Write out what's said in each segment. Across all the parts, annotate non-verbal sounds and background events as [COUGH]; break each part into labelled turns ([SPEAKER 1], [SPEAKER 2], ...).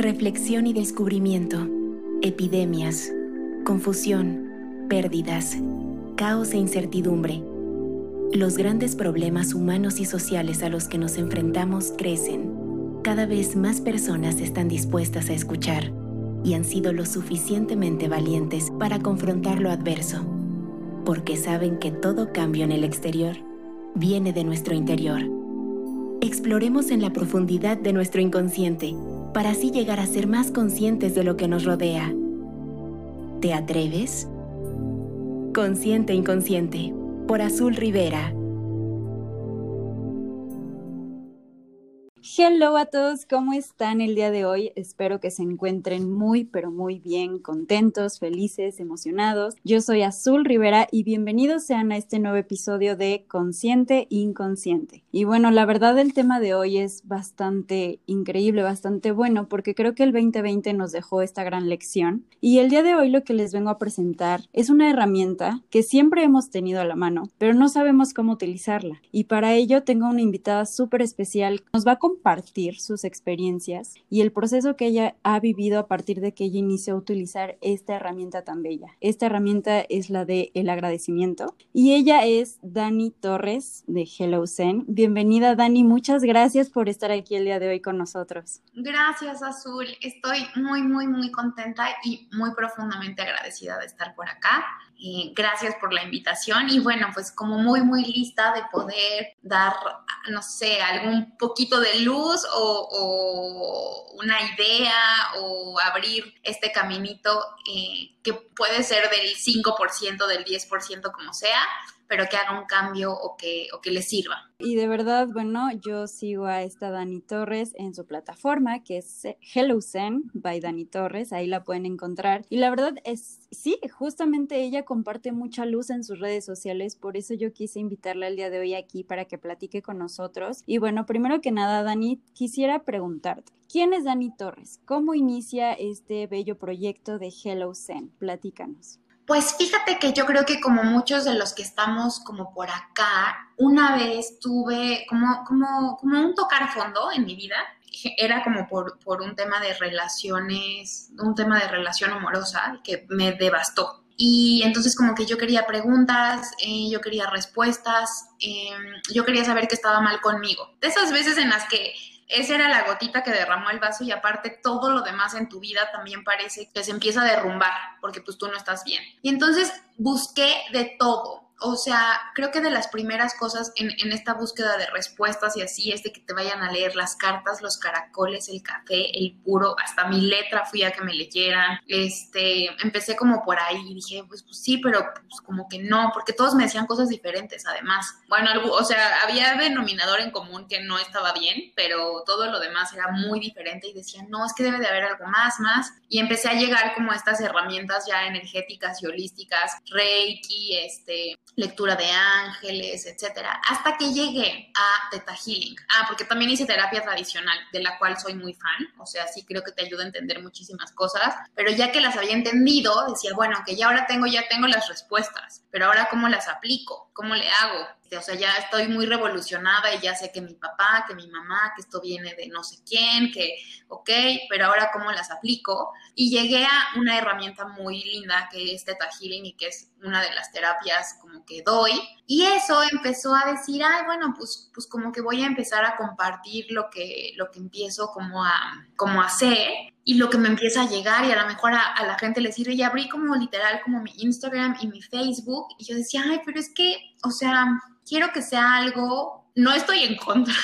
[SPEAKER 1] Reflexión y descubrimiento. Epidemias. Confusión. Pérdidas. Caos e incertidumbre. Los grandes problemas humanos y sociales a los que nos enfrentamos crecen. Cada vez más personas están dispuestas a escuchar y han sido lo suficientemente valientes para confrontar lo adverso, porque saben que todo cambio en el exterior viene de nuestro interior. Exploremos en la profundidad de nuestro inconsciente para así llegar a ser más conscientes de lo que nos rodea. ¿Te atreves? Consciente Inconsciente, por Azul Rivera.
[SPEAKER 2] Hello a todos, ¿cómo están el día de hoy? Espero que se encuentren muy, pero muy bien, contentos, felices, emocionados. Yo soy Azul Rivera y bienvenidos sean a este nuevo episodio de Consciente Inconsciente. Y bueno, la verdad el tema de hoy es bastante increíble, bastante bueno, porque creo que el 2020 nos dejó esta gran lección. Y el día de hoy lo que les vengo a presentar es una herramienta que siempre hemos tenido a la mano, pero no sabemos cómo utilizarla. Y para ello tengo una invitada súper especial. Nos va a compartir sus experiencias y el proceso que ella ha vivido a partir de que ella inició a utilizar esta herramienta tan bella. Esta herramienta es la de el agradecimiento y ella es Dani Torres de Hello Zen. Bienvenida Dani, muchas gracias por estar aquí el día de hoy con nosotros.
[SPEAKER 3] Gracias Azul, estoy muy muy muy contenta y muy profundamente agradecida de estar por acá. Gracias por la invitación y bueno, pues como muy, muy lista de poder dar, no sé, algún poquito de luz o, una idea o abrir este caminito eh, que puede ser del 5%, del 10%, como sea, pero que haga un cambio o que, o que le sirva.
[SPEAKER 2] Y de verdad, bueno, yo sigo a esta Dani Torres en su plataforma, que es Hello Zen by Dani Torres, ahí la pueden encontrar. Y la verdad es, sí, justamente ella comparte mucha luz en sus redes sociales, por eso yo quise invitarla el día de hoy aquí para que platique con nosotros. Y bueno, primero que nada, Dani, quisiera preguntarte, ¿quién es Dani Torres? ¿Cómo inicia este bello proyecto de Hello Zen? Platícanos.
[SPEAKER 3] Pues fíjate que yo creo que como muchos de los que estamos como por acá, una vez tuve como, como, como un tocar fondo en mi vida. Era como por, por un tema de relaciones, un tema de relación amorosa que me devastó. Y entonces como que yo quería preguntas, eh, yo quería respuestas, em, yo quería saber qué estaba mal conmigo. De esas veces en las que esa era la gotita que derramó el vaso y aparte todo lo demás en tu vida también parece que se empieza a derrumbar porque pues tú no estás bien. Y entonces busqué de todo, o sea, creo que de las primeras cosas en, en, esta búsqueda de respuestas y así es de que te vayan a leer las cartas, los caracoles, el café, el puro, hasta mi letra fui a que me leyeran. Este, empecé como por ahí y dije, pues, pues sí, pero pues como que no, porque todos me decían cosas diferentes además. Bueno, algo, o sea, había denominador en común que no estaba bien, pero todo lo demás era muy diferente y decían, no, es que debe de haber algo más, más. Y empecé a llegar como estas herramientas ya energéticas y holísticas, Reiki, este, lectura de ángeles, etcétera, hasta que llegué a Theta Healing. Ah, porque también hice terapia tradicional, de la cual soy muy fan, o sea, sí creo que te ayuda a entender muchísimas cosas, pero ya que las había entendido, decía, bueno, que ya ahora tengo, ya tengo las respuestas, pero ahora cómo las aplico, cómo le hago, o sea, ya estoy muy revolucionada y ya sé que mi papá, que mi mamá, que esto viene de no sé quién, que, ok, pero ahora cómo las aplico. Y llegué a una herramienta muy linda que es Theta Healing y que es una de las terapias como que doy. Y eso empezó a decir, ay, bueno, pues, pues como que voy a empezar a compartir lo que, lo que empiezo como a, como a hacer y lo que me empieza a llegar y a lo mejor a, a, la gente le sirve. Y abrí como literal como mi Instagram y mi Facebook y yo decía, ay, pero es que, o sea, quiero que sea algo, no estoy en contra,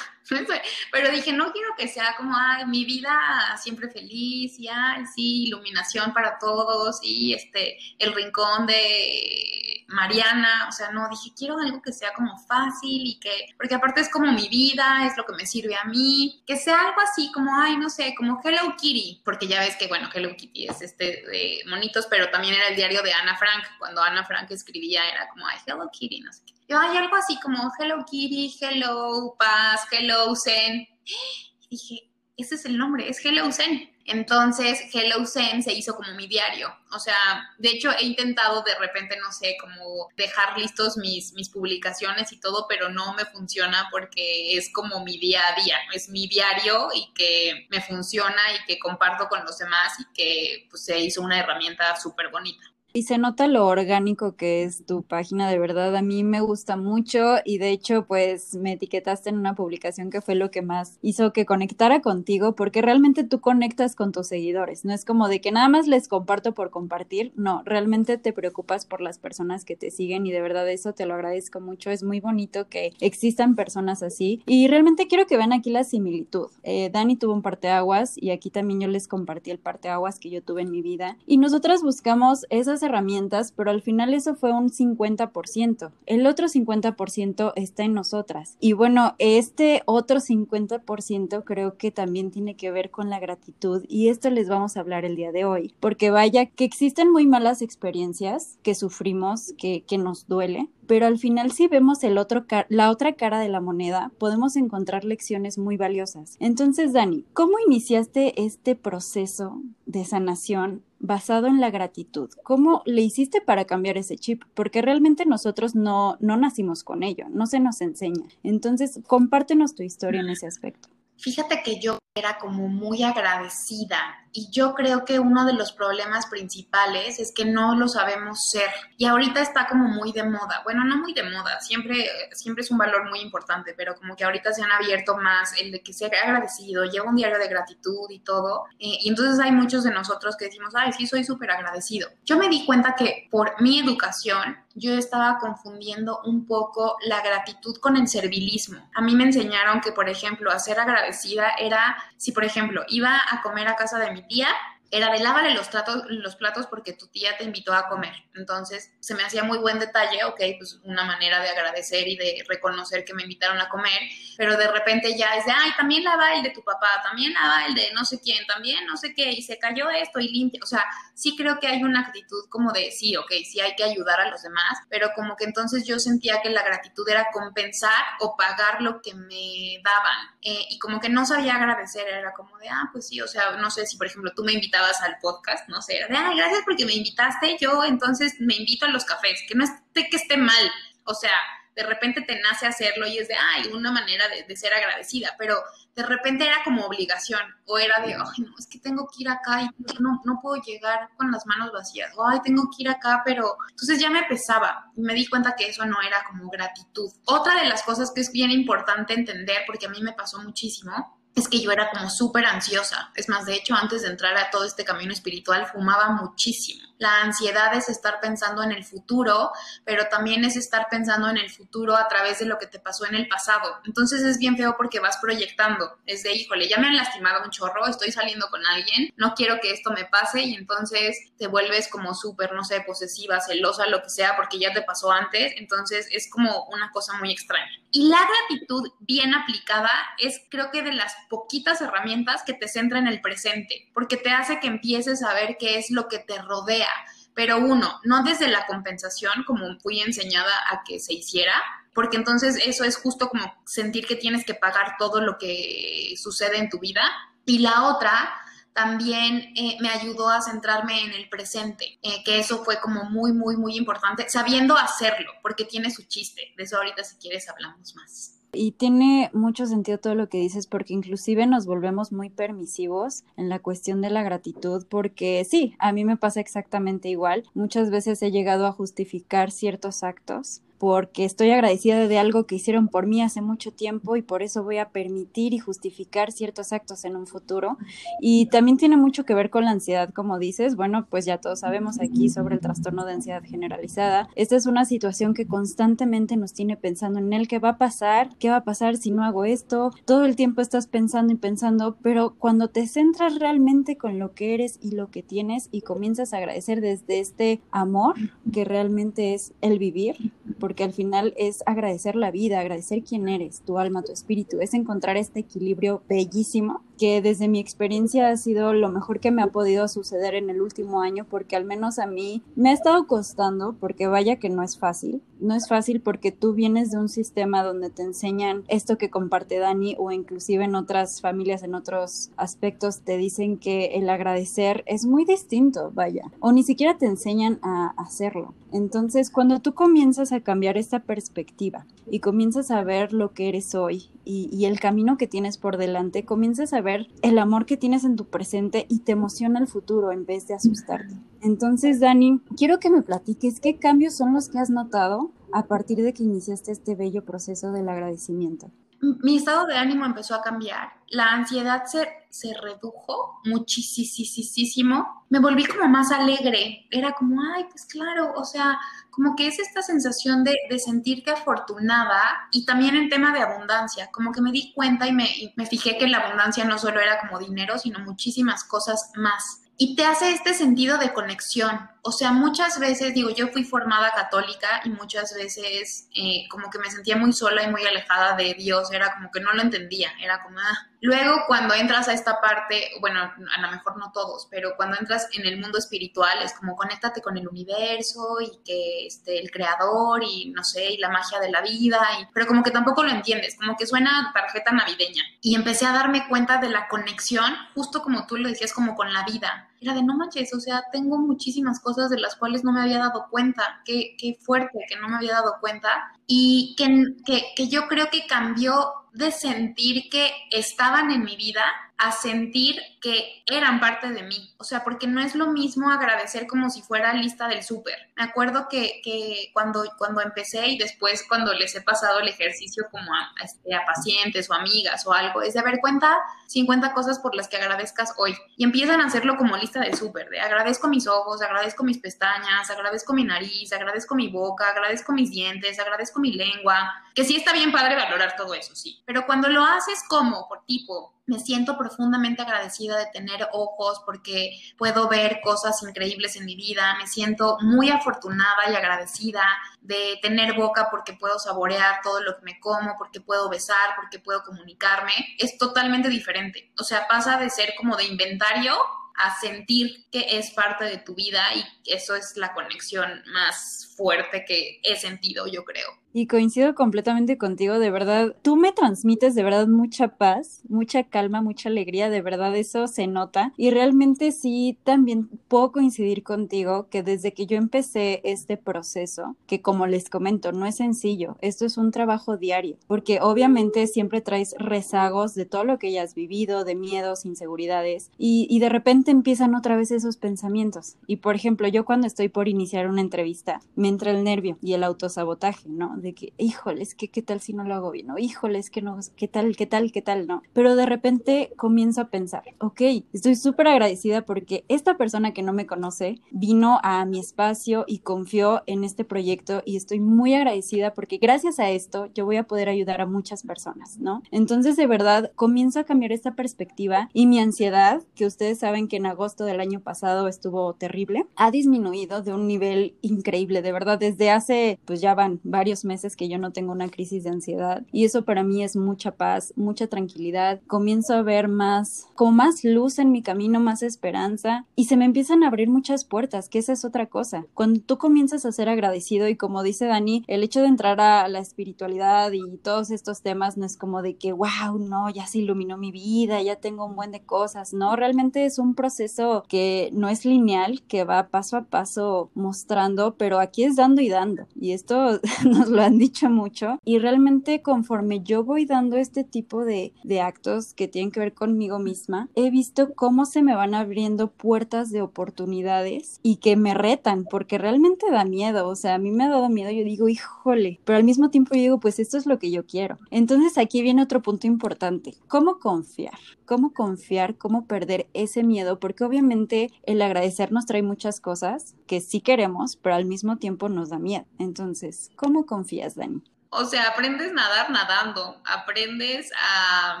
[SPEAKER 3] [LAUGHS] pero dije, no quiero que sea como, ay, mi vida siempre feliz y, ay, sí, iluminación para todos y este, el rincón de Mariana, o sea, no, dije, quiero algo que sea como fácil y que, porque aparte es como mi vida, es lo que me sirve a mí, que sea algo así como, ay, no sé, como Hello Kitty, porque ya ves que, bueno, Hello Kitty es este de monitos, pero también era el diario de Ana Frank, cuando Ana Frank escribía era como, ay, Hello Kitty, no sé qué. Yo, hay algo así como Hello Kitty, Hello Paz, Hello Zen. Y dije, ese es el nombre, es Hello Zen. Entonces, Hello Zen se hizo como mi diario. O sea, de hecho, he intentado de repente, no sé, como dejar listos mis, mis publicaciones y todo, pero no me funciona porque es como mi día a día. Es mi diario y que me funciona y que comparto con los demás y que pues, se hizo una herramienta súper bonita.
[SPEAKER 2] Y se nota lo orgánico que es tu página, de verdad, a mí me gusta mucho y de hecho pues me etiquetaste en una publicación que fue lo que más hizo que conectara contigo porque realmente tú conectas con tus seguidores, no es como de que nada más les comparto por compartir, no, realmente te preocupas por las personas que te siguen y de verdad eso te lo agradezco mucho, es muy bonito que existan personas así y realmente quiero que vean aquí la similitud. Eh, Dani tuvo un parteaguas y aquí también yo les compartí el parteaguas que yo tuve en mi vida y nosotras buscamos esas herramientas, pero al final eso fue un 50%. El otro 50% está en nosotras. Y bueno, este otro 50% creo que también tiene que ver con la gratitud y esto les vamos a hablar el día de hoy, porque vaya que existen muy malas experiencias que sufrimos, que, que nos duele, pero al final si vemos el otro la otra cara de la moneda, podemos encontrar lecciones muy valiosas. Entonces, Dani, ¿cómo iniciaste este proceso de sanación basado en la gratitud. ¿Cómo le hiciste para cambiar ese chip? Porque realmente nosotros no, no nacimos con ello, no se nos enseña. Entonces, compártenos tu historia en ese aspecto.
[SPEAKER 3] Fíjate que yo era como muy agradecida y yo creo que uno de los problemas principales es que no lo sabemos ser y ahorita está como muy de moda, bueno, no muy de moda, siempre, siempre es un valor muy importante, pero como que ahorita se han abierto más el de que ser agradecido, lleva un diario de gratitud y todo, eh, y entonces hay muchos de nosotros que decimos, ay, sí, soy súper agradecido. Yo me di cuenta que por mi educación yo estaba confundiendo un poco la gratitud con el servilismo. A mí me enseñaron que, por ejemplo, a ser agradecida era si, por ejemplo, iba a comer a casa de mi tía, era de lávale los, los platos porque tu tía te invitó a comer. Entonces se me hacía muy buen detalle, ok, pues una manera de agradecer y de reconocer que me invitaron a comer, pero de repente ya es de, ay, también lava el de tu papá, también lava el de no sé quién, también no sé qué, y se cayó esto y limpia. O sea, sí creo que hay una actitud como de, sí, ok, sí hay que ayudar a los demás, pero como que entonces yo sentía que la gratitud era compensar o pagar lo que me daban. Eh, y como que no sabía agradecer, era como de, ah, pues sí, o sea, no sé si por ejemplo tú me invitabas al podcast, no sé, de, ay, gracias porque me invitaste, yo entonces me invito a los cafés, que no esté que esté mal, o sea, de repente te nace hacerlo y es de, ay, una manera de, ser agradecida, pero de repente era como obligación. O era de, ay, no, es que tengo que ir acá y no, no puedo llegar con las manos vacías, o ay, tengo que ir acá, pero entonces ya me pesaba. Y me di cuenta que eso no era como gratitud. Otra de las cosas que es bien importante entender, porque a mí me pasó muchísimo, es que yo era como súper ansiosa. Es más, de hecho, antes de entrar a todo este camino espiritual, fumaba muchísimo. La ansiedad es estar pensando en el futuro, pero también es estar pensando en el futuro a través de lo que te pasó en el pasado. Entonces es bien feo porque vas proyectando. Es de, híjole, ya me han lastimado un chorro, estoy saliendo con alguien, no quiero que esto me pase y entonces te vuelves como súper, no sé, posesiva, celosa, lo que sea, porque ya te pasó antes. Entonces es como una cosa muy extraña. Y la gratitud bien aplicada es creo que de las poquitas herramientas que te centra en el presente, porque te hace que empieces a ver qué es lo que te rodea. Pero uno, no desde la compensación, como fui enseñada a que se hiciera, porque entonces eso es justo como sentir que tienes que pagar todo lo que sucede en tu vida. Y la otra, también eh, me ayudó a centrarme en el presente, eh, que eso fue como muy, muy, muy importante, sabiendo hacerlo, porque tiene su chiste. De eso ahorita si quieres hablamos más.
[SPEAKER 2] Y tiene mucho sentido todo lo que dices porque inclusive nos volvemos muy permisivos en la cuestión de la gratitud porque sí, a mí me pasa exactamente igual. Muchas veces he llegado a justificar ciertos actos porque estoy agradecida de algo que hicieron por mí hace mucho tiempo y por eso voy a permitir y justificar ciertos actos en un futuro. Y también tiene mucho que ver con la ansiedad, como dices. Bueno, pues ya todos sabemos aquí sobre el trastorno de ansiedad generalizada. Esta es una situación que constantemente nos tiene pensando en el que va a pasar, qué va a pasar si no hago esto. Todo el tiempo estás pensando y pensando, pero cuando te centras realmente con lo que eres y lo que tienes y comienzas a agradecer desde este amor que realmente es el vivir, porque al final es agradecer la vida, agradecer quién eres, tu alma, tu espíritu, es encontrar este equilibrio bellísimo que desde mi experiencia ha sido lo mejor que me ha podido suceder en el último año, porque al menos a mí me ha estado costando, porque vaya que no es fácil. No es fácil porque tú vienes de un sistema donde te enseñan esto que comparte Dani o inclusive en otras familias, en otros aspectos, te dicen que el agradecer es muy distinto, vaya, o ni siquiera te enseñan a hacerlo. Entonces, cuando tú comienzas a cambiar esta perspectiva y comienzas a ver lo que eres hoy y, el camino que tienes por delante, comienzas a ver el amor que tienes en tu presente y te emociona el futuro en vez de asustarte. Entonces, Dani, quiero que me platiques qué cambios son los que has notado a partir de que iniciaste este bello proceso del agradecimiento
[SPEAKER 3] mi estado de ánimo empezó a cambiar, la ansiedad se, se redujo muchísimo, me volví como más alegre, era como, ay, pues claro, o sea, como que es esta sensación de, de sentirte afortunada y también en tema de abundancia, como que me di cuenta y me, y me fijé que la abundancia no solo era como dinero, sino muchísimas cosas más. Y te hace este sentido de conexión. O sea, muchas veces, digo, yo fui formada católica y muchas veces eh, como que me sentía muy sola y muy alejada de Dios, era como que no lo entendía, era como, ah. Luego, cuando entras a esta parte, bueno, a lo mejor no todos, pero cuando entras en el mundo espiritual, es como conéctate con el universo y que este, el creador y no sé, y la magia de la vida, y, pero como que tampoco lo entiendes, como que suena tarjeta navideña. Y empecé a darme cuenta de la conexión, justo como tú lo decías, como con la vida era de no manches, o sea, tengo muchísimas cosas de las cuales no me había dado cuenta, qué, qué fuerte que no me había dado cuenta y que, que, que yo creo que cambió de sentir que estaban en mi vida a sentir que eran parte de mí. O sea, porque no es lo mismo agradecer como si fuera lista del súper. Me acuerdo que, que, cuando, cuando empecé y después cuando les he pasado el ejercicio como a, este, a pacientes o amigas o algo, es de haber cuenta 50 cosas por las que agradezcas hoy. Y empiezan a hacerlo como lista del súper, de agradezco mis ojos, agradezco mis pestañas, agradezco mi nariz, agradezco mi boca, agradezco mis dientes, agradezco mi lengua, que sí está bien padre valorar todo eso, sí. Pero cuando lo haces como, por tipo, me siento profundamente agradecida de tener ojos porque puedo ver cosas increíbles en mi vida, me siento muy afortunada y agradecida de tener boca porque puedo saborear todo lo que me como, porque puedo besar, porque puedo comunicarme, es totalmente diferente. O sea, pasa de ser como de inventario a sentir que es parte de tu vida y eso es la conexión más fuerte que he sentido, yo creo.
[SPEAKER 2] Y coincido completamente contigo, de verdad, tú me transmites de verdad mucha paz, mucha calma, mucha alegría, de verdad eso se nota. Y realmente sí, también puedo coincidir contigo que desde que yo empecé este proceso, que como les comento, no es sencillo, esto es un trabajo diario, porque obviamente siempre traes rezagos de todo lo que ya has vivido, de miedos, inseguridades, y, y de repente empiezan otra vez esos pensamientos. Y por ejemplo, yo cuando estoy por iniciar una entrevista, me entra el nervio y el autosabotaje, ¿no? De que, híjoles, que qué tal si no lo hago bien, o híjoles, que no, qué tal, qué tal, qué tal, no. Pero de repente comienzo a pensar, ok, estoy súper agradecida porque esta persona que no me conoce vino a mi espacio y confió en este proyecto y estoy muy agradecida porque gracias a esto yo voy a poder ayudar a muchas personas, ¿no? Entonces, de verdad, comienzo a cambiar esta perspectiva y mi ansiedad, que ustedes saben que en agosto del año pasado estuvo terrible, ha disminuido de un nivel increíble, de verdad, desde hace, pues ya van varios meses que yo no tengo una crisis de ansiedad y eso para mí es mucha paz, mucha tranquilidad. Comienzo a ver más, como más luz en mi camino, más esperanza y se me empiezan a abrir muchas puertas, que esa es otra cosa. Cuando tú comienzas a ser agradecido y como dice Dani, el hecho de entrar a la espiritualidad y todos estos temas no es como de que, wow, no, ya se iluminó mi vida, ya tengo un buen de cosas, no, realmente es un proceso que no es lineal, que va paso a paso mostrando, pero aquí es dando y dando. Y esto [LAUGHS] nos lo han dicho mucho y realmente conforme yo voy dando este tipo de, de actos que tienen que ver conmigo misma, he visto cómo se me van abriendo puertas de oportunidades y que me retan porque realmente da miedo, o sea, a mí me ha dado miedo, yo digo, híjole, pero al mismo tiempo yo digo, pues esto es lo que yo quiero. Entonces aquí viene otro punto importante, ¿cómo confiar? ¿Cómo confiar? ¿Cómo perder ese miedo? Porque obviamente el agradecer nos trae muchas cosas que sí queremos, pero al mismo tiempo nos da miedo. Entonces, ¿cómo confiar? Confías, Dani?
[SPEAKER 3] O sea, aprendes a nadar nadando, aprendes a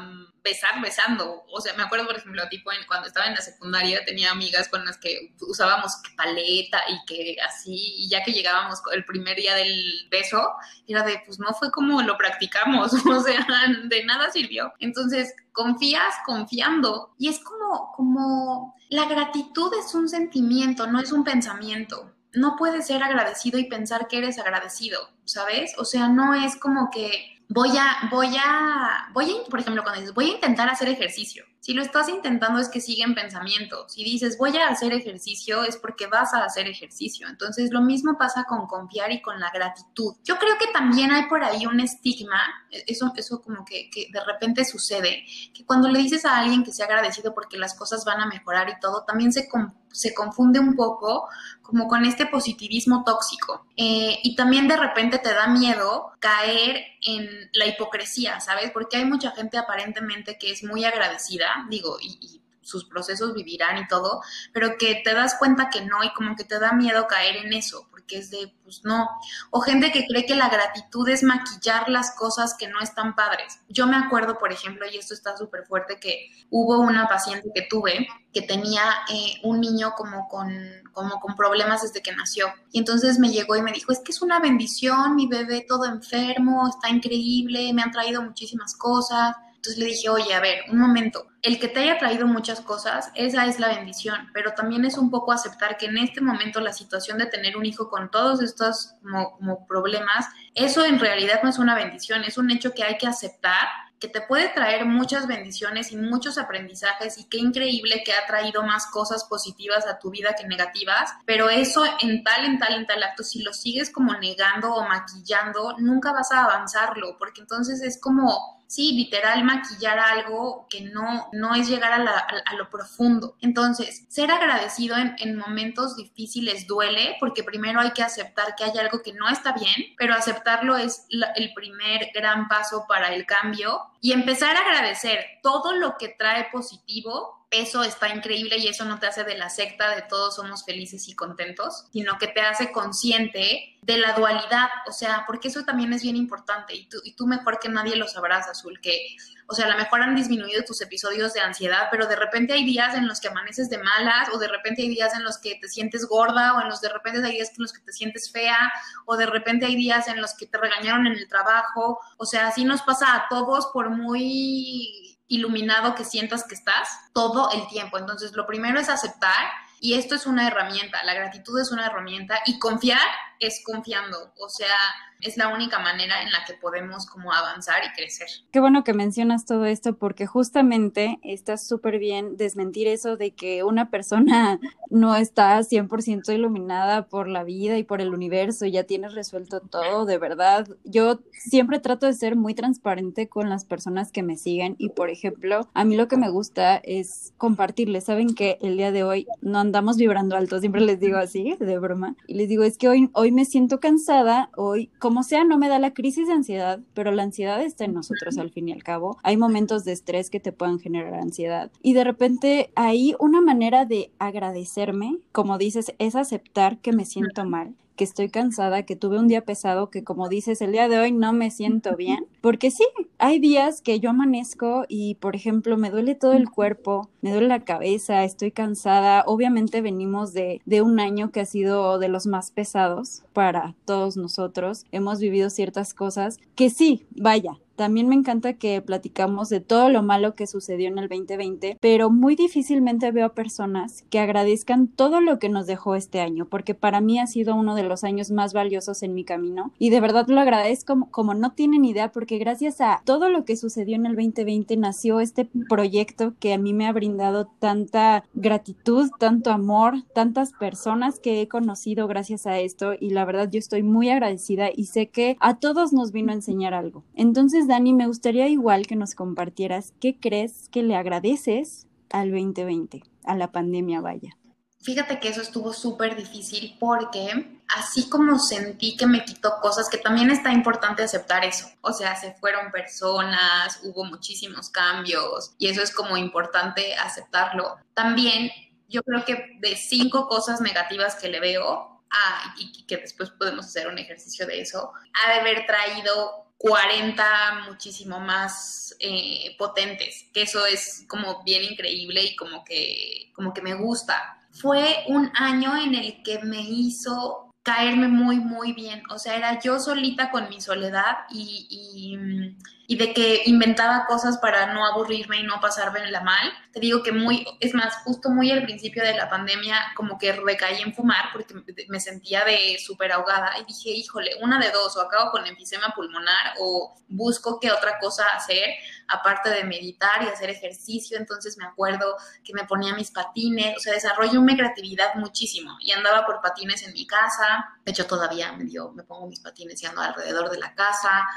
[SPEAKER 3] mm, besar besando. O sea, me acuerdo, por ejemplo, tipo cuando estaba en la secundaria tenía amigas con las que usábamos paleta y que así, y ya que llegábamos el primer día del beso, era de, pues no fue como lo practicamos, [LAUGHS] o sea, de nada sirvió. Entonces, confías confiando y es como, como, la gratitud es un sentimiento, no es un pensamiento. No puedes ser agradecido y pensar que eres agradecido, ¿sabes? O sea, no es como que voy a, voy a, voy a, por ejemplo, cuando dices, voy a intentar hacer ejercicio. Si lo estás intentando es que siguen pensamientos. Si dices, voy a hacer ejercicio, es porque vas a hacer ejercicio. Entonces, lo mismo pasa con confiar y con la gratitud. Yo creo que también hay por ahí un estigma, eso, eso como que, que de repente sucede, que cuando le dices a alguien que sea agradecido porque las cosas van a mejorar y todo, también se, se confunde un poco como con este positivismo tóxico. Eh, y también de repente te da miedo caer en la hipocresía, ¿sabes? Porque hay mucha gente aparentemente que es muy agradecida digo, y, sus procesos vivirán y todo, pero que te das cuenta que no y como que te da miedo caer en eso, porque es de, pues no. O gente que cree que la gratitud es maquillar las cosas que no están padres. Yo me acuerdo, por ejemplo, y esto está súper fuerte, que hubo una paciente que tuve que tenía eh, un niño como con, como con problemas desde que nació. Y entonces me llegó y me dijo, es que es una bendición, mi bebé todo enfermo, está increíble, me han traído muchísimas cosas entonces le dije, oye, a ver, un momento, el que te haya traído muchas cosas, esa es la bendición, pero también es un poco aceptar que en este momento la situación de tener un hijo con todos estos como, problemas, eso en realidad no es una bendición, es un hecho que hay que aceptar que te puede traer muchas bendiciones y muchos aprendizajes y qué increíble que ha traído más cosas positivas a tu vida que negativas, pero eso en tal, en tal, en tal acto, si lo sigues como negando o maquillando, nunca vas a avanzarlo, porque entonces es como sí, literal maquillar algo que no, no es llegar a, lo profundo. Entonces, ser agradecido en, momentos difíciles duele porque primero hay que aceptar que hay algo que no está bien, pero aceptarlo es el primer gran paso para el cambio y empezar a agradecer todo lo que trae positivo eso está increíble y eso no te hace de la secta de todos somos felices y contentos, sino que te hace consciente de la dualidad, o sea, porque eso también es bien importante y tú, y tú mejor que nadie lo sabrás, Azul, que, o sea, a lo mejor han disminuido tus episodios de ansiedad, pero de repente hay días en los que amaneces de malas o de repente hay días en los que te sientes gorda o en los de repente hay días en los que te sientes fea o de repente hay días en los que te regañaron en el trabajo, o sea, así nos pasa a todos por muy iluminado que sientas que estás todo el tiempo. Entonces, lo primero es aceptar y esto es una herramienta, la gratitud es una herramienta y confiar es confiando, o sea, es la única manera en la que podemos como avanzar y crecer.
[SPEAKER 2] Qué bueno que mencionas todo esto porque justamente está súper bien desmentir eso de que una persona [LAUGHS] no está 100% iluminada por la vida y por el universo ya tienes resuelto todo, de verdad. Yo siempre trato de ser muy transparente con las personas que me siguen y por ejemplo, a mí lo que me gusta es compartirles, saben que el día de hoy no andamos vibrando alto, siempre les digo así, de broma, y les digo, es que hoy, hoy me siento cansada, hoy como sea no me da la crisis de ansiedad, pero la ansiedad está en nosotros al fin y al cabo. Hay momentos de estrés que te puedan generar ansiedad. Y de repente hay una manera de agradecerme, como dices, es aceptar que me siento mal que estoy cansada, que tuve un día pesado, que como dices, el día de hoy no me siento bien, porque sí, hay días que yo amanezco y, por ejemplo, me duele todo el cuerpo, me duele la cabeza, estoy cansada, obviamente venimos de, de un año que ha sido de los más pesados para todos nosotros, hemos vivido ciertas cosas que sí, vaya, también me encanta que platicamos de todo lo malo que sucedió en el 2020, pero muy difícilmente veo a personas que agradezcan todo lo que nos dejó este año, porque para mí ha sido uno de los años más valiosos en mi camino y de verdad lo agradezco como, no tienen idea, porque gracias a todo lo que sucedió en el 2020 nació este proyecto que a mí me ha brindado tanta gratitud, tanto amor, tantas personas que he conocido gracias a esto y la verdad yo estoy muy agradecida y sé que a todos nos vino a enseñar algo. Entonces, Dani, me gustaría igual que nos compartieras qué crees que le agradeces al 2020, a la pandemia, vaya.
[SPEAKER 3] Fíjate que eso estuvo súper difícil porque así como sentí que me quitó cosas, que también está importante aceptar eso. O sea, se fueron personas, hubo muchísimos cambios y eso es como importante aceptarlo. También yo creo que de cinco cosas negativas que le veo, ah, y que después podemos hacer un ejercicio de eso, ha de haber traído 40 muchísimo más eh, potentes, que eso es como bien increíble y como que, como que me gusta. Fue un año en el que me hizo caerme muy, muy bien. O sea, era yo solita con mi soledad y, y, y, de que inventaba cosas para no aburrirme y no pasarme la mal. Te digo que muy, es más, justo muy al principio de la pandemia, como que recaí en fumar porque me sentía de súper ahogada y dije, híjole, una de dos, o acabo con enfisema pulmonar o busco qué otra cosa hacer aparte de meditar y hacer ejercicio, entonces me acuerdo que me ponía mis patines, o sea, desarrollé mi creatividad muchísimo y andaba por patines en mi casa, de hecho todavía me, dio, me pongo mis patines y ando alrededor de la casa,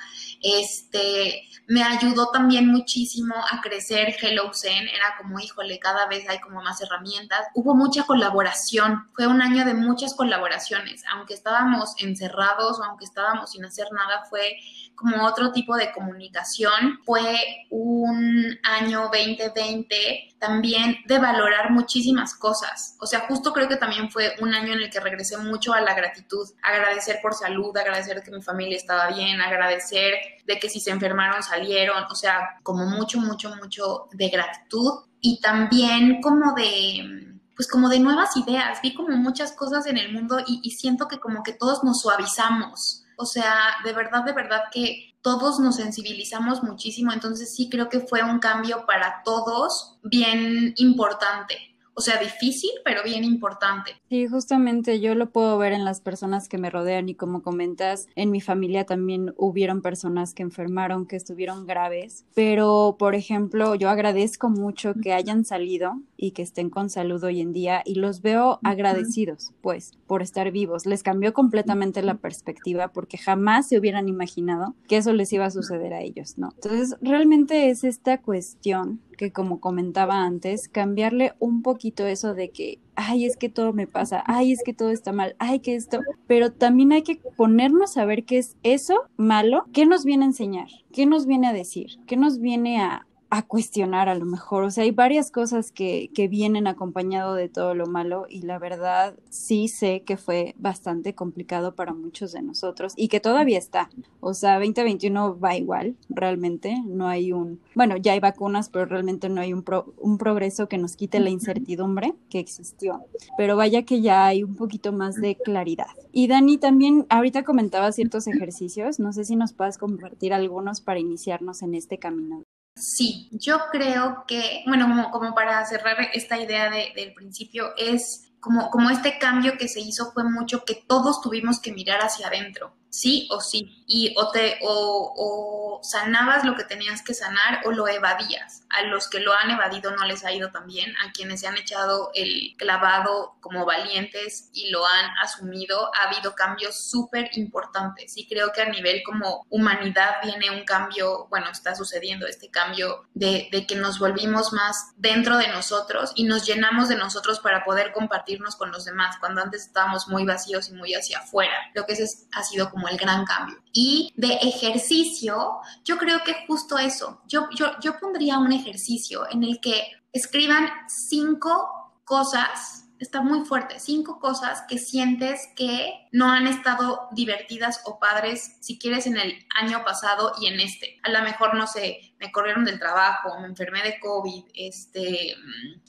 [SPEAKER 3] este, me ayudó también muchísimo a crecer Hello Zen, era como, híjole, cada vez hay como más herramientas, hubo mucha colaboración, fue un año de muchas colaboraciones, aunque estábamos encerrados o aunque estábamos sin hacer nada, fue como otro tipo de comunicación. Fue un año 2020 también de valorar muchísimas cosas. O sea, justo creo que también fue un año en el que regresé mucho a la gratitud, agradecer por salud, agradecer que mi familia estaba bien, agradecer de que si se enfermaron salieron, o sea, como mucho, mucho, mucho de gratitud. Y también como de pues como de nuevas ideas, vi como muchas cosas en el mundo y, y siento que como que todos nos suavizamos. O sea, de verdad, de verdad que todos nos sensibilizamos muchísimo, entonces sí creo que fue un cambio para todos bien importante o sea, difícil, pero bien importante.
[SPEAKER 2] Sí, justamente yo lo puedo ver en las personas que me rodean y como comentas, en mi familia también hubieron personas que enfermaron, que estuvieron graves, pero por ejemplo, yo agradezco mucho que hayan salido y que estén con salud hoy en día y los veo agradecidos, pues, por estar vivos. Les cambió completamente la perspectiva porque jamás se hubieran imaginado que eso les iba a suceder a ellos, ¿no? Entonces, realmente es esta cuestión que como comentaba antes, cambiarle un poquito eso de que, ay, es que todo me pasa, ay, es que todo está mal, ay, que esto, pero también hay que ponernos a ver qué es eso malo, qué nos viene a enseñar, qué nos viene a decir, qué nos viene a, a cuestionar a lo mejor. O sea, hay varias cosas que, que, vienen acompañado de todo lo malo y la verdad sí sé que fue bastante complicado para muchos de nosotros y que todavía está. O sea, 2021 va igual, realmente. No hay un, bueno, ya hay vacunas, pero realmente no hay un, un progreso que nos quite la incertidumbre que existió. Pero vaya que ya hay un poquito más de claridad. Y Dani, también ahorita comentaba ciertos ejercicios. No sé si nos puedas compartir algunos para iniciarnos en este camino.
[SPEAKER 3] Sí, yo creo que, bueno, como, como para cerrar esta idea de, del principio, es como, como este cambio que se hizo fue mucho que todos tuvimos que mirar hacia adentro sí o sí, y o, te, o, sanabas lo que tenías que sanar o lo evadías. A los que lo han evadido no les ha ido tan bien, a quienes se han echado el clavado como valientes y lo han asumido, ha habido cambios súper importantes y creo que a nivel como humanidad viene un cambio, bueno, está sucediendo este cambio de, de que nos volvimos más dentro de nosotros y nos llenamos de nosotros para poder compartirnos con los demás, cuando antes estábamos muy vacíos y muy hacia afuera. Creo que ese ha sido como el gran cambio. Y de ejercicio, yo creo que justo eso, yo, yo, yo pondría un ejercicio en el que escriban cinco cosas está muy fuerte. Cinco cosas que sientes que no han estado divertidas o padres, si quieres, en el año pasado y en este. A lo mejor, no sé, me corrieron del trabajo, me enfermé de COVID, este,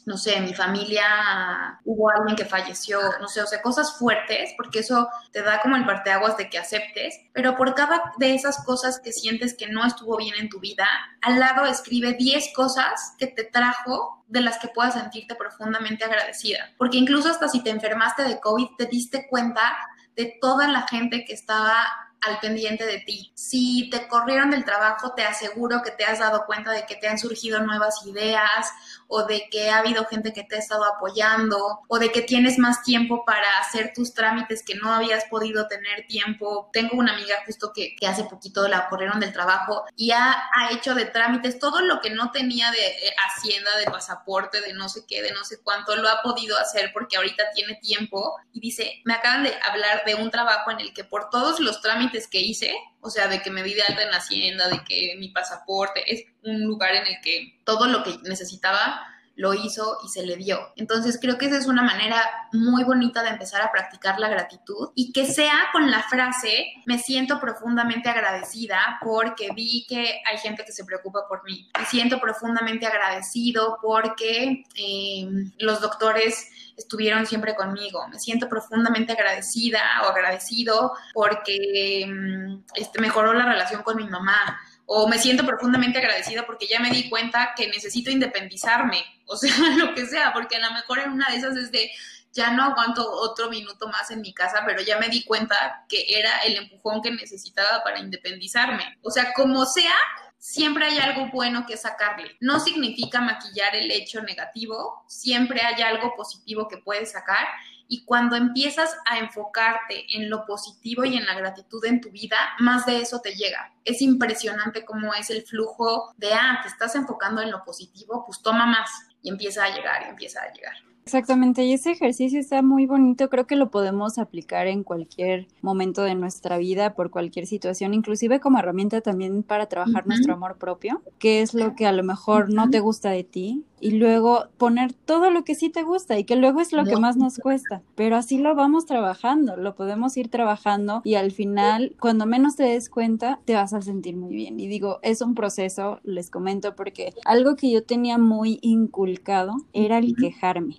[SPEAKER 3] no sé, mi familia, hubo alguien que falleció, no sé, o sea, cosas fuertes, porque eso te da como el parteaguas de que aceptes, pero por cada de esas cosas que sientes que no estuvo bien en tu vida, al lado escribe 10 cosas que te trajo de las que puedas sentirte profundamente agradecida, porque incluso hasta si te enfermaste de COVID, te diste cuenta de toda la gente que estaba al pendiente de ti. Si te corrieron del trabajo, te aseguro que te has dado cuenta de que te han surgido nuevas ideas o de que ha habido gente que te ha estado apoyando o de que tienes más tiempo para hacer tus trámites que no habías podido tener tiempo. Tengo una amiga justo que, hace poquito la corrieron del trabajo y ha, ha, hecho de trámites todo lo que no tenía de eh, hacienda, de pasaporte, de no sé qué, de no sé cuánto, lo ha podido hacer porque ahorita tiene tiempo y dice, me acaban de hablar de un trabajo en el que por todos los trámites que hice, o sea, de que me di de alta en la hacienda, de que mi pasaporte es un lugar en el que todo lo que necesitaba lo hizo y se le dio. Entonces creo que esa es una manera muy bonita de empezar a practicar la gratitud y que sea con la frase, me siento profundamente agradecida porque vi que hay gente que se preocupa por mí. Me siento profundamente agradecido porque eh, los doctores estuvieron siempre conmigo. Me siento profundamente agradecida o agradecido porque mm, este, mejoró la relación con mi mamá o me siento profundamente agradecido porque ya me di cuenta que necesito independizarme, o sea, [LAUGHS] lo que sea, porque a lo mejor en una de esas es de, ya no aguanto otro minuto más en mi casa, pero ya me di cuenta que era el empujón que necesitaba para independizarme. O sea, como sea, siempre hay algo bueno que sacarle. No significa maquillar el hecho negativo, siempre hay algo positivo que puedes sacar y cuando empiezas a enfocarte en lo positivo y en la gratitud en tu vida, más de eso te llega. Es impresionante cómo es el flujo de, ah, te estás enfocando en lo positivo, pues toma más y empieza a llegar y empieza a llegar.
[SPEAKER 2] Exactamente, y ese ejercicio está muy bonito, creo que lo podemos aplicar en cualquier momento de nuestra vida, por cualquier situación, inclusive como herramienta también para trabajar nuestro amor propio, que es lo que a lo mejor no te gusta de ti, y luego poner todo lo que sí te gusta y que luego es lo que más nos cuesta, pero así lo vamos trabajando, lo podemos ir trabajando y al final, cuando menos te des cuenta, te vas a sentir muy bien. Y digo, es un proceso, les comento, porque algo que yo tenía muy inculcado era el quejarme.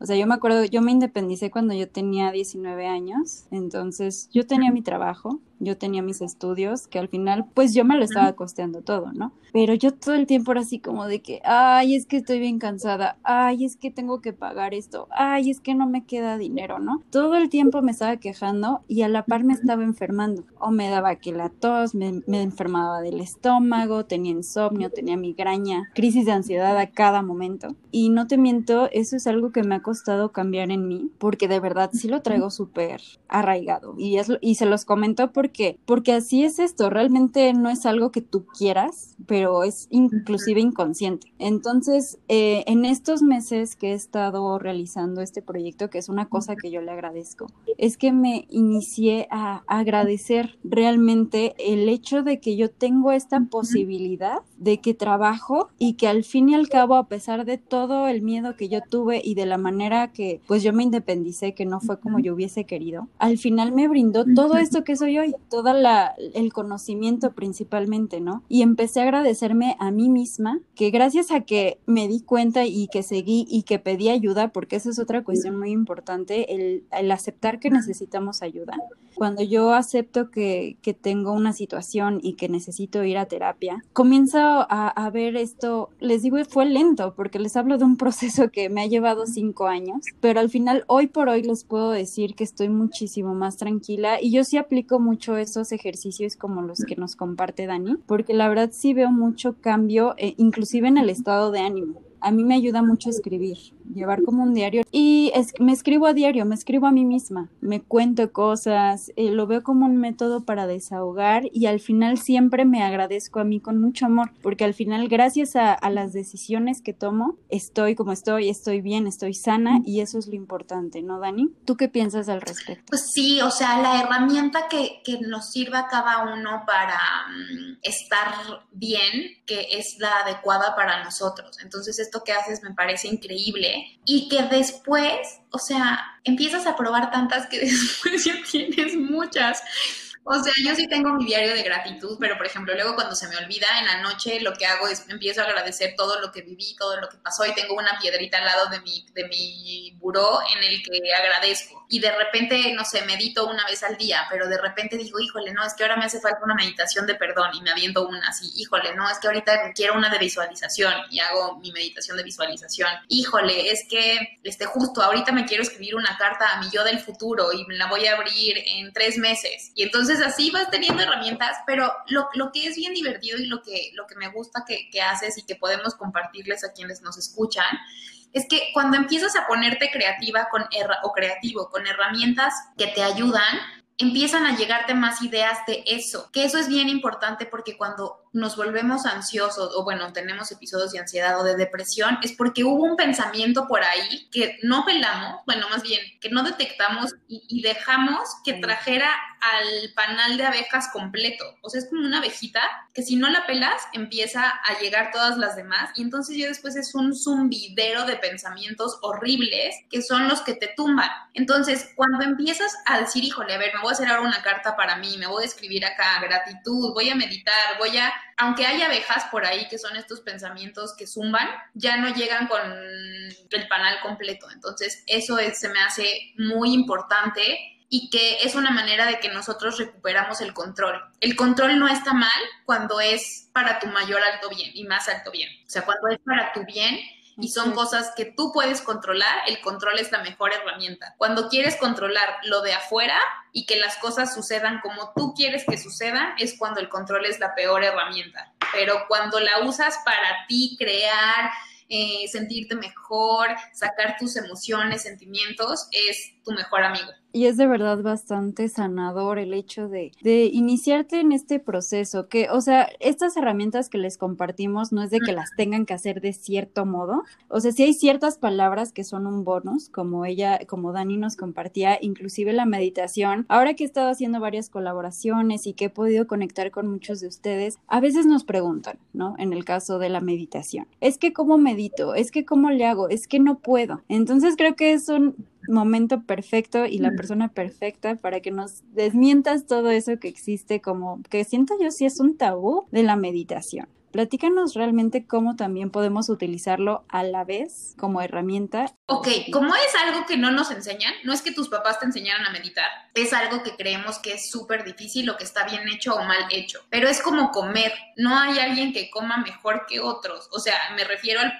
[SPEAKER 2] O sea, yo me acuerdo, yo me independicé cuando yo tenía 19 años, entonces yo tenía mi trabajo, yo tenía mis estudios, que al final pues yo me lo estaba costeando todo, ¿no? Pero yo todo el tiempo era así como de que, ay, es que estoy bien cansada, ay, es que tengo que pagar esto, ay, es que no me queda dinero, ¿no? Todo el tiempo me estaba quejando y a la par me estaba enfermando. O me daba que la tos, me, me enfermaba del estómago, tenía insomnio, tenía migraña, crisis de ansiedad a cada momento. Y no te miento, eso es algo que me ha costado cambiar en mí, porque de verdad sí lo traigo súper arraigado. Y, es, y se los comento por qué? Porque así es esto, realmente no es algo que tú quieras, pero es inclusive inconsciente. Entonces, eh, en estos meses que he estado realizando este proyecto, que es una cosa que yo le agradezco, es que me inicié a agradecer realmente el hecho de que yo tengo esta posibilidad de que trabajo y que al fin y al cabo, a pesar de todo el miedo que yo tuve y de la manera que pues yo me independicé, que no fue como yo hubiese querido, al final me brindó todo esto que soy hoy todo el conocimiento principalmente, ¿no? Y empecé a agradecerme a mí misma, que gracias a que me di cuenta y que seguí y que pedí ayuda, porque esa es otra cuestión muy importante, el, el aceptar que necesitamos ayuda. Cuando yo acepto que, que, tengo una situación y que necesito ir a terapia, comienzo a, a ver esto, les digo, fue lento, porque les hablo de un [LAUGHS] proceso que me ha llevado cinco años, pero al final, hoy por hoy les puedo decir que estoy muchísimo más tranquila y yo sí aplico mucho esos ejercicios como los que nos comparte Dani, porque la verdad sí veo mucho cambio, eh, inclusive en el estado de ánimo. A mí me ayuda mucho escribir, llevar como un diario. Y es, me escribo a diario, me escribo a mí misma, me cuento cosas, eh, lo veo como un método para desahogar y al final siempre me agradezco a mí con mucho amor, porque al final gracias a, las decisiones que tomo, estoy como estoy, estoy bien, estoy sana y eso es lo importante, ¿no, Dani? ¿Tú qué piensas al respecto?
[SPEAKER 3] Pues sí, o sea, la herramienta que, que nos sirva cada uno para mm, estar bien, que es la adecuada para nosotros. Entonces, esto que haces me parece increíble y que después, o sea, empiezas a probar tantas que [LAUGHS] después ya tienes muchas. O sea, yo sí tengo mi diario de gratitud, pero por ejemplo, luego cuando se me olvida en la noche, lo que hago es empiezo a agradecer todo lo que viví, todo lo que pasó y tengo una piedrita al lado de mi, de mi buró en el que agradezco. Y de repente, no sé, medito una vez al día, pero de repente digo, híjole, no, es que ahora me hace falta una meditación de perdón y me aviento una así, híjole, no, es que ahorita quiero una de visualización y hago mi meditación de visualización. Híjole, es que este, justo ahorita me quiero escribir una carta a mi yo del futuro y me la voy a abrir en tres meses. Y entonces así vas teniendo herramientas, pero lo, lo, que es bien divertido y lo que, lo que me gusta que, que haces y que podemos compartirles a quienes nos escuchan, es que cuando empiezas a ponerte creativa con o creativo con herramientas que te ayudan, empiezan a llegarte más ideas de eso, que eso es bien importante porque cuando nos volvemos ansiosos o bueno, tenemos episodios de ansiedad o de depresión, es porque hubo un pensamiento por ahí que no pelamos, bueno, más bien, que no detectamos y, dejamos que trajera al panal de abejas completo. O sea, es como una abejita que si no la pelas empieza a llegar todas las demás y entonces ya después es un zumbidero de pensamientos horribles que son los que te tumban. Entonces, cuando empiezas a decir, híjole, a ver, me voy a hacer ahora una carta para mí, me voy a escribir acá gratitud, voy a meditar, voy a, aunque hay abejas por ahí que son estos pensamientos que zumban, ya no llegan con el panal completo. Entonces, eso se me hace muy importante y que es una manera de que nosotros recuperamos el control. El control no está mal cuando es para tu mayor alto bien y más alto bien. O sea, cuando es para tu bien y son cosas que tú puedes controlar, el control es la mejor herramienta. Cuando quieres controlar lo de afuera y que las cosas sucedan como tú quieres que sucedan, es cuando el control es la peor herramienta. Pero cuando la usas para ti crear, eh, sentirte mejor, sacar tus emociones, sentimientos, es tu mejor amigo.
[SPEAKER 2] Y es de verdad bastante sanador el hecho de, de iniciarte en este proceso, que, o sea, estas herramientas que les compartimos no es de que las tengan que hacer de cierto modo, o sea, si hay ciertas palabras que son un bonus, como ella, como Dani nos compartía, inclusive la meditación, ahora que he estado haciendo varias colaboraciones y que he podido conectar con muchos de ustedes, a veces nos preguntan, ¿no? En el caso de la meditación, es que cómo medito, es que cómo le hago, es que no puedo. Entonces creo que es un momento perfecto y la persona perfecta para que nos desmientas todo eso que existe como que siento yo si es un tabú de la meditación. Platícanos realmente cómo también podemos utilizarlo a la vez como herramienta.
[SPEAKER 3] Ok, como es algo que no nos enseñan, no es que tus papás te enseñaran a meditar, es algo que creemos que es súper difícil o que está bien hecho o mal hecho, pero es como comer, no hay alguien que coma mejor que otros, o sea, me refiero al,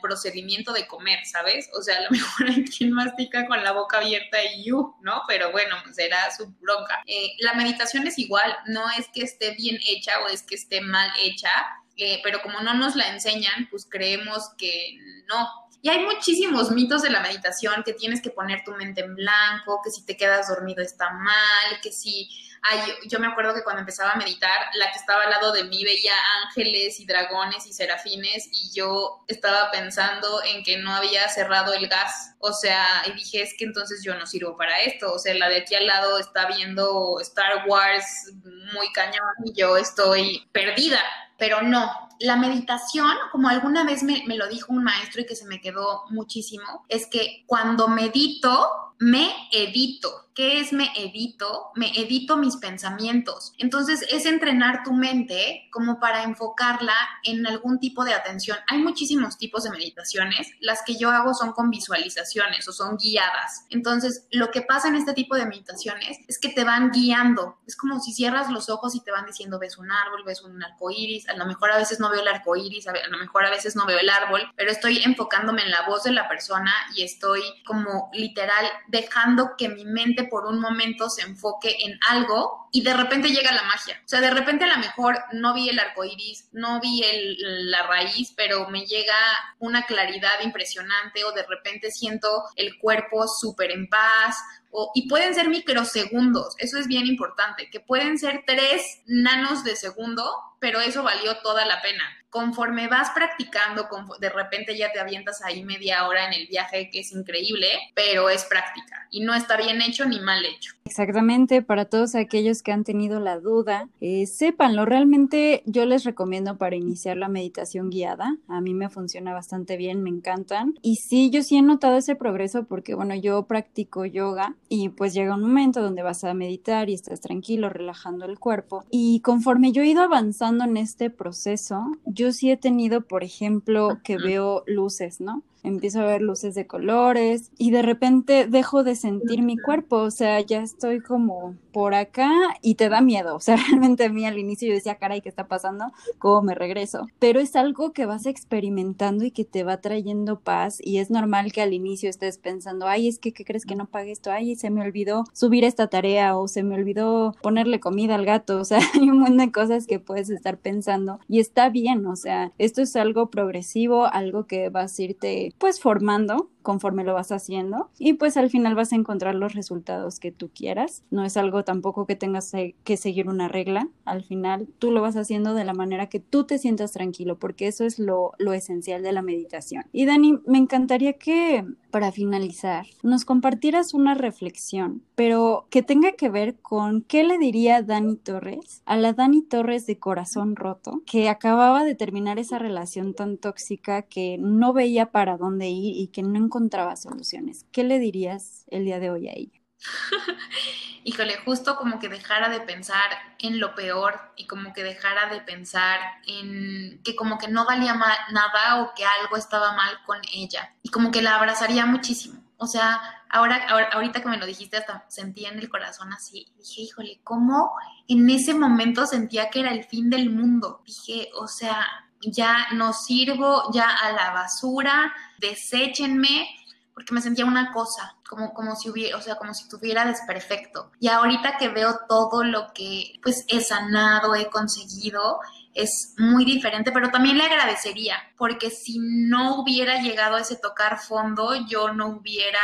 [SPEAKER 3] procedimiento de comer, ¿sabes? O sea, a lo [LAUGHS] mejor hay quien mastica con la boca abierta y you, ¿no? Pero bueno, será pues su bronca. Eh, la meditación es igual, no es que esté bien hecha o es que esté mal hecha, eh, pero como no nos la enseñan, pues creemos que no. Y hay muchísimos mitos de la meditación, que tienes que poner tu mente en blanco, que si te quedas dormido está mal, que si... Ay, yo me acuerdo que cuando empezaba a meditar, la que estaba al lado de mí veía ángeles y dragones y serafines y yo estaba pensando en que no había cerrado el gas. O sea, y dije, es que entonces yo no sirvo para esto. O sea, la de aquí al lado está viendo Star Wars muy cañón y yo estoy perdida pero no. La meditación, como alguna vez me, me, lo dijo un maestro y que se me quedó muchísimo, es que cuando medito, me edito. ¿Qué es me edito? Me edito mis pensamientos. Entonces es entrenar tu mente como para enfocarla en algún tipo de atención. Hay muchísimos tipos de meditaciones. Las que yo hago son con visualizaciones o son guiadas. Entonces lo que pasa en este tipo de meditaciones es que te van guiando. Es como si cierras los ojos y te van diciendo ves un árbol, ves un arco iris. A lo mejor a veces no veo el arco iris, a lo mejor a veces no veo el árbol, pero estoy enfocándome en la voz de la persona y estoy como literal dejando que mi mente por un momento se enfoque en algo y de repente llega la magia. O sea, de repente a lo mejor no vi el arco iris, no vi la raíz, pero me llega una claridad impresionante o de repente siento el cuerpo súper en paz. O, y pueden ser microsegundos, eso es bien importante, que pueden ser tres nanos de segundo, pero eso valió toda la pena conforme vas practicando, de repente ya te avientas ahí media hora en el viaje, que es increíble, pero es práctica y no está bien hecho ni mal hecho.
[SPEAKER 2] Exactamente, para todos aquellos que han tenido la duda, eh, sépanlo, realmente yo les recomiendo para iniciar la meditación guiada, a mí me funciona bastante bien, me encantan. Y sí, yo sí he notado ese progreso porque, bueno, yo practico yoga y pues llega un momento donde vas a meditar y estás tranquilo, relajando el cuerpo. Y conforme yo he ido avanzando en este proceso, yo sí he tenido, por ejemplo, que veo luces, ¿no? Empiezo a ver luces de colores y de repente dejo de sentir mi cuerpo, o sea, ya estoy como por acá y te da miedo, o sea, [LAUGHS] realmente a mí al inicio yo decía, caray, ¿qué está pasando? ¿Cómo me regreso? Pero es algo que vas experimentando y que te va trayendo paz y es normal que al inicio estés pensando, ay, es que, ¿qué crees que no pague esto? Ay, se me olvidó subir esta tarea o se me olvidó ponerle comida al gato, o sea, [LAUGHS] hay un montón de cosas que puedes estar pensando y está bien, o sea, esto es algo progresivo, algo que vas a irte pues formando conforme lo vas haciendo y pues al final vas a encontrar los resultados que tú quieras. No es algo tampoco que tengas que seguir una regla, al final tú lo vas haciendo de la manera que tú te sientas tranquilo porque eso es lo, lo esencial de la meditación. Y Dani, me encantaría que para finalizar, nos compartieras una reflexión, pero que tenga que ver con qué le diría Dani Torres a la Dani Torres de corazón roto, que acababa de terminar esa relación tan tóxica que no veía para dónde ir y que no encontraba soluciones. ¿Qué le dirías el día de hoy a ella? [LAUGHS]
[SPEAKER 3] híjole, justo como que dejara de pensar en lo peor y como que dejara de pensar en que como que no valía nada o que algo estaba mal con ella y como que la abrazaría muchísimo. O sea, ahora, ahorita que me lo dijiste hasta sentí en el corazón así, dije, híjole, ¿cómo en ese momento sentía que era el fin del mundo? Dije, o sea, ya no sirvo, ya a la basura, deséchenme, porque me sentía una cosa, como, como si hubiera, o sea, como si tuviera desperfecto. Y ahorita que veo todo lo que pues he sanado, he conseguido, es muy diferente, pero también le agradecería, porque si no hubiera llegado a ese tocar fondo, yo no hubiera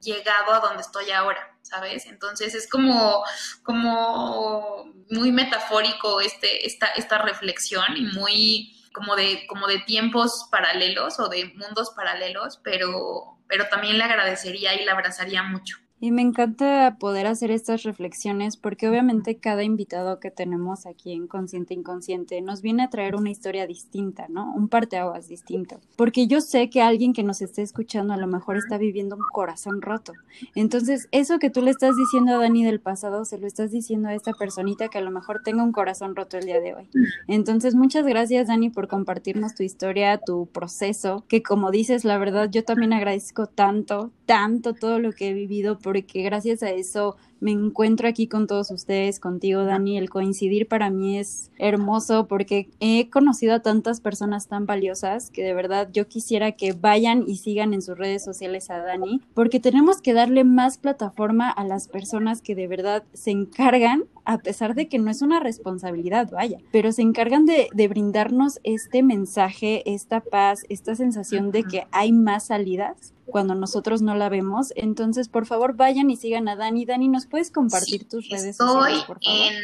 [SPEAKER 3] llegado a donde estoy ahora, ¿sabes? Entonces es como, como muy metafórico este, esta, esta reflexión y muy como de, como de tiempos paralelos o de mundos paralelos, pero, pero también le agradecería y le abrazaría mucho.
[SPEAKER 2] Y me encanta poder hacer estas reflexiones porque obviamente cada invitado que tenemos aquí en Consciente Inconsciente nos viene a traer una historia distinta, ¿no? Un parteaguas distinto. Porque yo sé que alguien que nos esté escuchando a lo mejor está viviendo un corazón roto. Entonces, eso que tú le estás diciendo a Dani del pasado, se lo estás diciendo a esta personita que a lo mejor tenga un corazón roto el día de hoy. Entonces, muchas gracias Dani por compartirnos tu historia, tu proceso, que como dices, la verdad yo también agradezco tanto, tanto todo lo que he vivido porque gracias a eso me encuentro aquí con todos ustedes, contigo Dani, el coincidir para mí es hermoso porque he conocido a tantas personas tan valiosas que de verdad yo quisiera que vayan y sigan en sus redes sociales a Dani porque tenemos que darle más plataforma a las personas que de verdad se encargan, a pesar de que no es una responsabilidad, vaya, pero se encargan de, de brindarnos este mensaje, esta paz, esta sensación de que hay más salidas cuando nosotros no la vemos. Entonces, por favor, vayan y sigan a Dani. Dani, ¿nos puedes compartir tus redes sociales,
[SPEAKER 3] por favor? en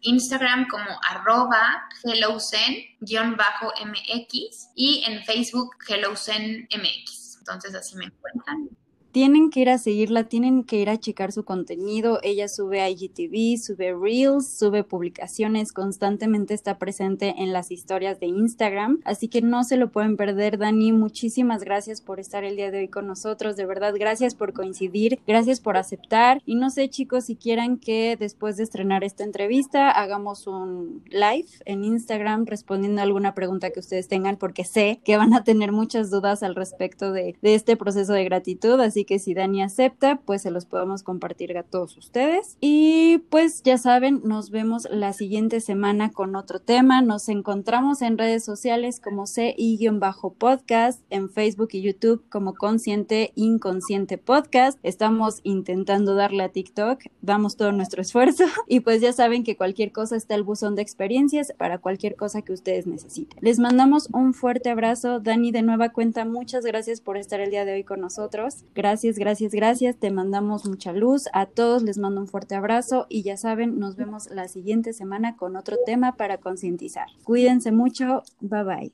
[SPEAKER 3] Instagram como arroba HelloZen-MX y en Facebook HelloZenMX. Entonces, así me encuentran
[SPEAKER 2] tienen que ir a seguirla, tienen que ir a checar su contenido. Ella sube IGTV, sube Reels, sube publicaciones, constantemente está presente en las historias de Instagram, así que no se lo pueden perder. Dani, muchísimas gracias por estar el día de hoy con nosotros, de verdad, gracias por coincidir, gracias por aceptar. Y no sé, chicos, si quieran que después de estrenar esta entrevista hagamos un live en Instagram respondiendo a alguna pregunta que ustedes tengan, porque sé que van a tener muchas dudas al respecto de, de este proceso de gratitud, que si Dani acepta, pues se los podemos compartir a todos ustedes. Y pues ya saben, nos vemos la siguiente semana con otro tema. Nos encontramos en redes sociales como CI-podcast, en Facebook y YouTube como Consciente Inconsciente Podcast. Estamos intentando darle a TikTok, damos todo nuestro esfuerzo [LAUGHS] y pues ya saben que cualquier cosa está el buzón de experiencias para cualquier cosa que ustedes necesiten. Les mandamos un fuerte abrazo. Dani, de nueva cuenta, muchas gracias por estar el día de hoy con nosotros. Gracias Gracias, gracias, gracias. Te mandamos mucha luz. A todos les mando un fuerte abrazo y ya saben, nos vemos la siguiente semana con otro tema para concientizar. Cuídense mucho. Bye bye.